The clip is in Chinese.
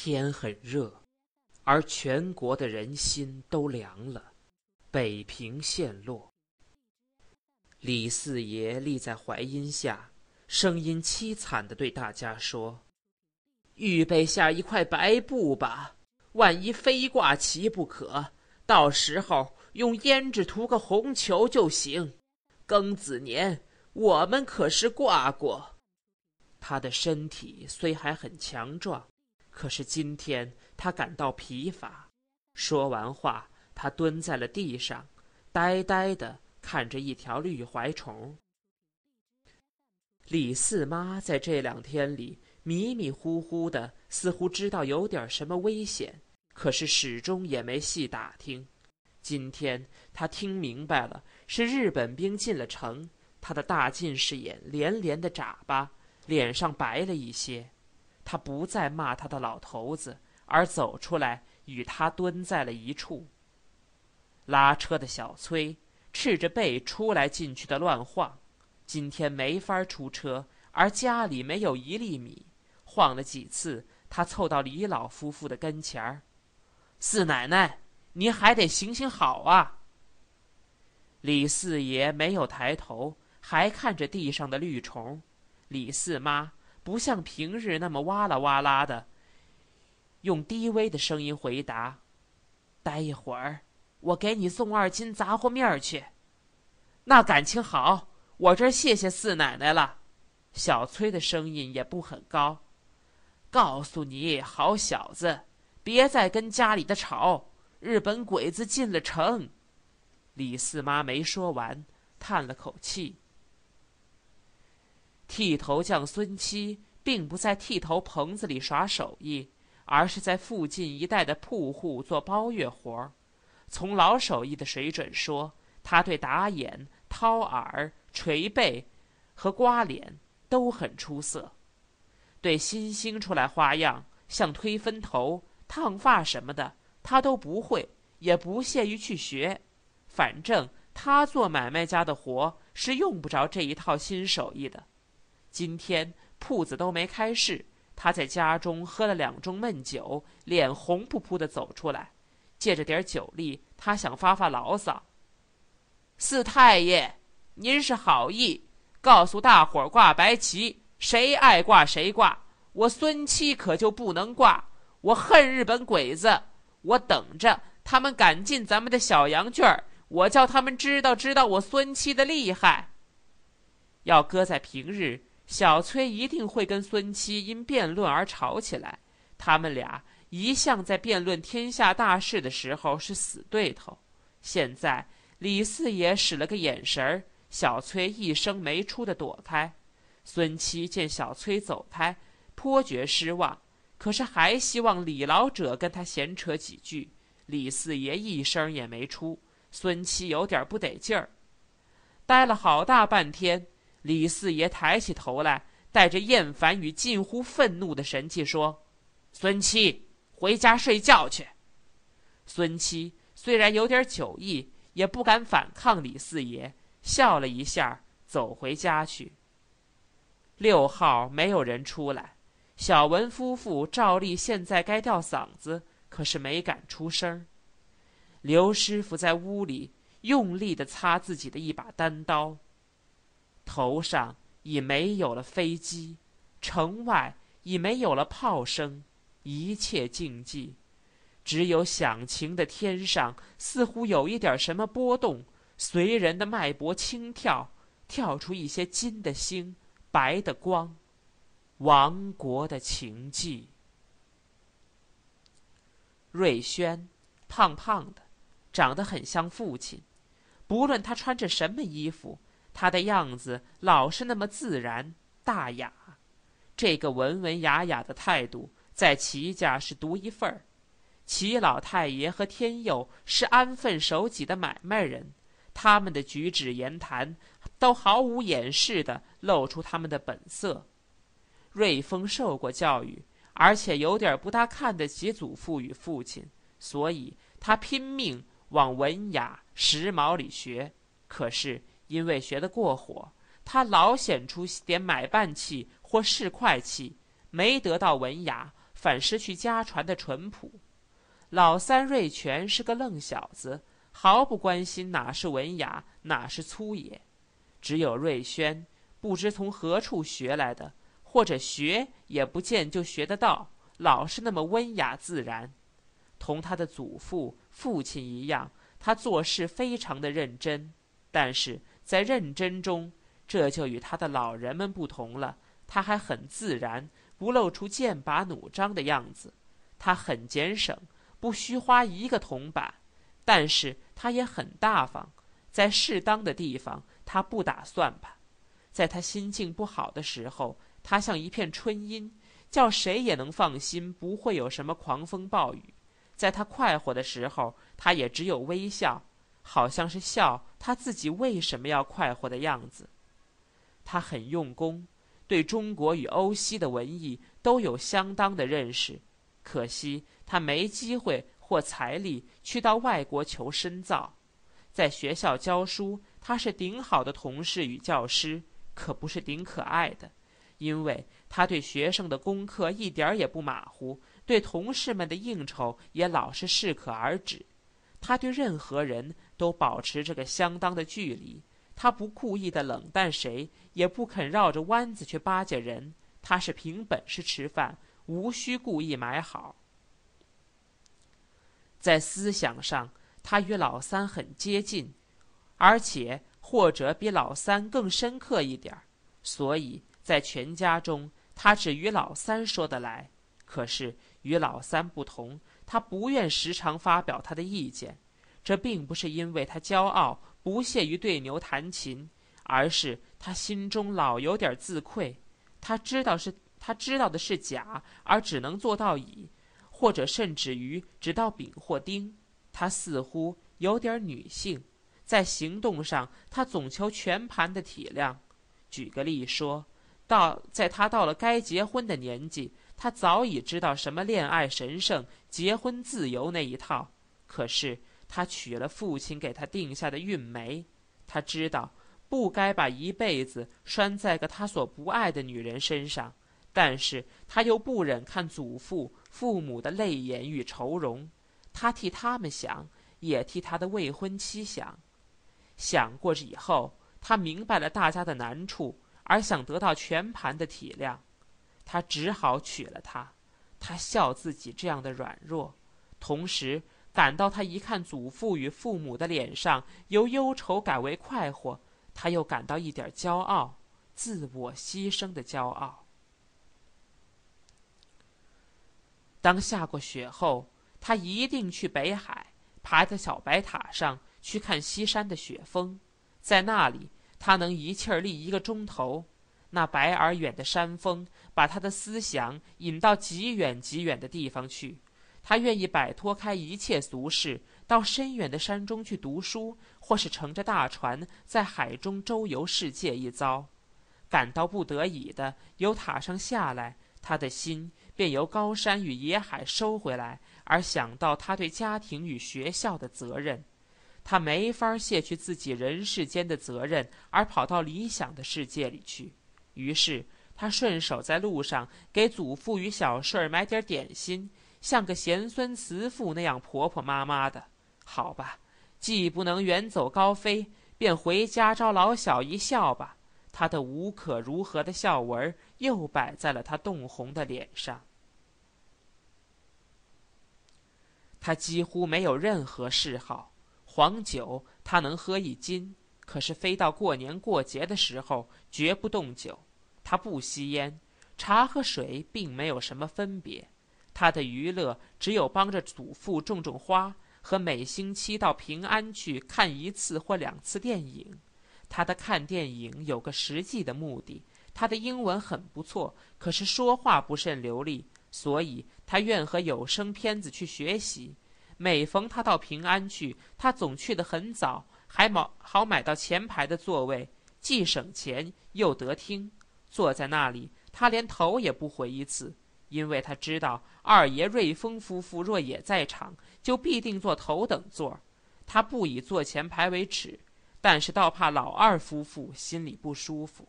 天很热，而全国的人心都凉了。北平陷落。李四爷立在槐荫下，声音凄惨的对大家说：“预备下一块白布吧，万一非挂旗不可，到时候用胭脂涂个红球就行。庚子年，我们可是挂过。”他的身体虽还很强壮。可是今天他感到疲乏，说完话，他蹲在了地上，呆呆的看着一条绿槐虫。李四妈在这两天里迷迷糊糊的，似乎知道有点什么危险，可是始终也没细打听。今天他听明白了，是日本兵进了城，他的大近视眼连连的眨巴，脸上白了一些。他不再骂他的老头子，而走出来与他蹲在了一处。拉车的小崔赤着背出来进去的乱晃，今天没法出车，而家里没有一粒米，晃了几次，他凑到李老夫妇的跟前儿：“四奶奶，您还得行行好啊。”李四爷没有抬头，还看着地上的绿虫。李四妈。不像平日那么哇啦哇啦的，用低微的声音回答：“待一会儿，我给你送二斤杂货面去。”那感情好，我这谢谢四奶奶了。小崔的声音也不很高。告诉你，好小子，别再跟家里的吵。日本鬼子进了城。李四妈没说完，叹了口气。剃头匠孙七并不在剃头棚子里耍手艺，而是在附近一带的铺户做包月活儿。从老手艺的水准说，他对打眼、掏耳、捶背和刮脸都很出色。对新兴出来花样，像推分头、烫发什么的，他都不会，也不屑于去学。反正他做买卖家的活是用不着这一套新手艺的。今天铺子都没开市，他在家中喝了两盅闷酒，脸红扑扑的走出来，借着点酒力，他想发发牢骚。四太爷，您是好意，告诉大伙儿挂白旗，谁爱挂谁挂，我孙七可就不能挂。我恨日本鬼子，我等着他们赶进咱们的小羊圈儿，我叫他们知道知道我孙七的厉害。要搁在平日。小崔一定会跟孙七因辩论而吵起来，他们俩一向在辩论天下大事的时候是死对头。现在李四爷使了个眼神儿，小崔一声没出的躲开。孙七见小崔走开，颇觉失望，可是还希望李老者跟他闲扯几句。李四爷一声也没出，孙七有点不得劲儿，待了好大半天。李四爷抬起头来，带着厌烦与近乎愤怒的神气说：“孙七，回家睡觉去。”孙七虽然有点酒意，也不敢反抗李四爷，笑了一下，走回家去。六号没有人出来，小文夫妇照例现在该吊嗓子，可是没敢出声。刘师傅在屋里用力的擦自己的一把单刀。头上已没有了飞机，城外已没有了炮声，一切静寂，只有响晴的天上似乎有一点什么波动，随人的脉搏轻跳，跳出一些金的星，白的光，亡国的情迹。瑞轩，胖胖的，长得很像父亲，不论他穿着什么衣服。他的样子老是那么自然大雅，这个文文雅雅的态度在齐家是独一份儿。齐老太爷和天佑是安分守己的买卖人，他们的举止言谈都毫无掩饰的露出他们的本色。瑞丰受过教育，而且有点不大看得起祖父与父亲，所以他拼命往文雅时髦里学，可是。因为学得过火，他老显出点买办气或市侩气，没得到文雅，反失去家传的淳朴。老三瑞全是个愣小子，毫不关心哪是文雅，哪是粗野。只有瑞轩，不知从何处学来的，或者学也不见就学得到，老是那么温雅自然。同他的祖父、父亲一样，他做事非常的认真，但是在认真中，这就与他的老人们不同了。他还很自然，不露出剑拔弩张的样子。他很俭省。不需花一个铜板，但是他也很大方，在适当的地方，他不打算盘。在他心境不好的时候，他像一片春阴，叫谁也能放心，不会有什么狂风暴雨。在他快活的时候，他也只有微笑，好像是笑他自己为什么要快活的样子。他很用功，对中国与欧西的文艺都有相当的认识。可惜他没机会或财力去到外国求深造，在学校教书，他是顶好的同事与教师，可不是顶可爱的，因为他对学生的功课一点也不马虎，对同事们的应酬也老是适可而止。他对任何人都保持着个相当的距离，他不故意的冷淡谁，也不肯绕着弯子去巴结人，他是凭本事吃饭。无需故意买好。在思想上，他与老三很接近，而且或者比老三更深刻一点，所以在全家中，他只与老三说得来。可是与老三不同，他不愿时常发表他的意见。这并不是因为他骄傲不屑于对牛弹琴，而是他心中老有点自愧。他知道是。他知道的是甲，而只能做到乙，或者甚至于只到丙或丁。他似乎有点女性，在行动上，他总求全盘的体谅。举个例说，到在他到了该结婚的年纪，他早已知道什么恋爱神圣、结婚自由那一套。可是他娶了父亲给他定下的韵梅，他知道不该把一辈子拴在个他所不爱的女人身上。但是他又不忍看祖父、父母的泪眼与愁容，他替他们想，也替他的未婚妻想。想过以后，他明白了大家的难处，而想得到全盘的体谅，他只好娶了她。他笑自己这样的软弱，同时感到他一看祖父与父母的脸上由忧愁改为快活，他又感到一点骄傲，自我牺牲的骄傲。当下过雪后，他一定去北海，爬在小白塔上去看西山的雪峰。在那里，他能一气儿立一个钟头。那白而远的山峰，把他的思想引到极远极远的地方去。他愿意摆脱开一切俗事，到深远的山中去读书，或是乘着大船在海中周游世界一遭。感到不得已的，由塔上下来，他的心。便由高山与野海收回来，而想到他对家庭与学校的责任，他没法卸去自己人世间的责任，而跑到理想的世界里去。于是他顺手在路上给祖父与小顺儿买点点心，像个贤孙慈父那样婆婆妈妈的。好吧，既不能远走高飞，便回家招老小一笑吧。他的无可如何的笑纹又摆在了他冻红的脸上。他几乎没有任何嗜好，黄酒他能喝一斤，可是非到过年过节的时候绝不动酒。他不吸烟，茶和水并没有什么分别。他的娱乐只有帮着祖父种种花和每星期到平安去看一次或两次电影。他的看电影有个实际的目的。他的英文很不错，可是说话不甚流利。所以他愿和有声片子去学习。每逢他到平安去，他总去得很早，还买好买到前排的座位，既省钱又得听。坐在那里，他连头也不回一次，因为他知道二爷瑞丰夫妇若也在场，就必定坐头等座。他不以坐前排为耻，但是倒怕老二夫妇心里不舒服。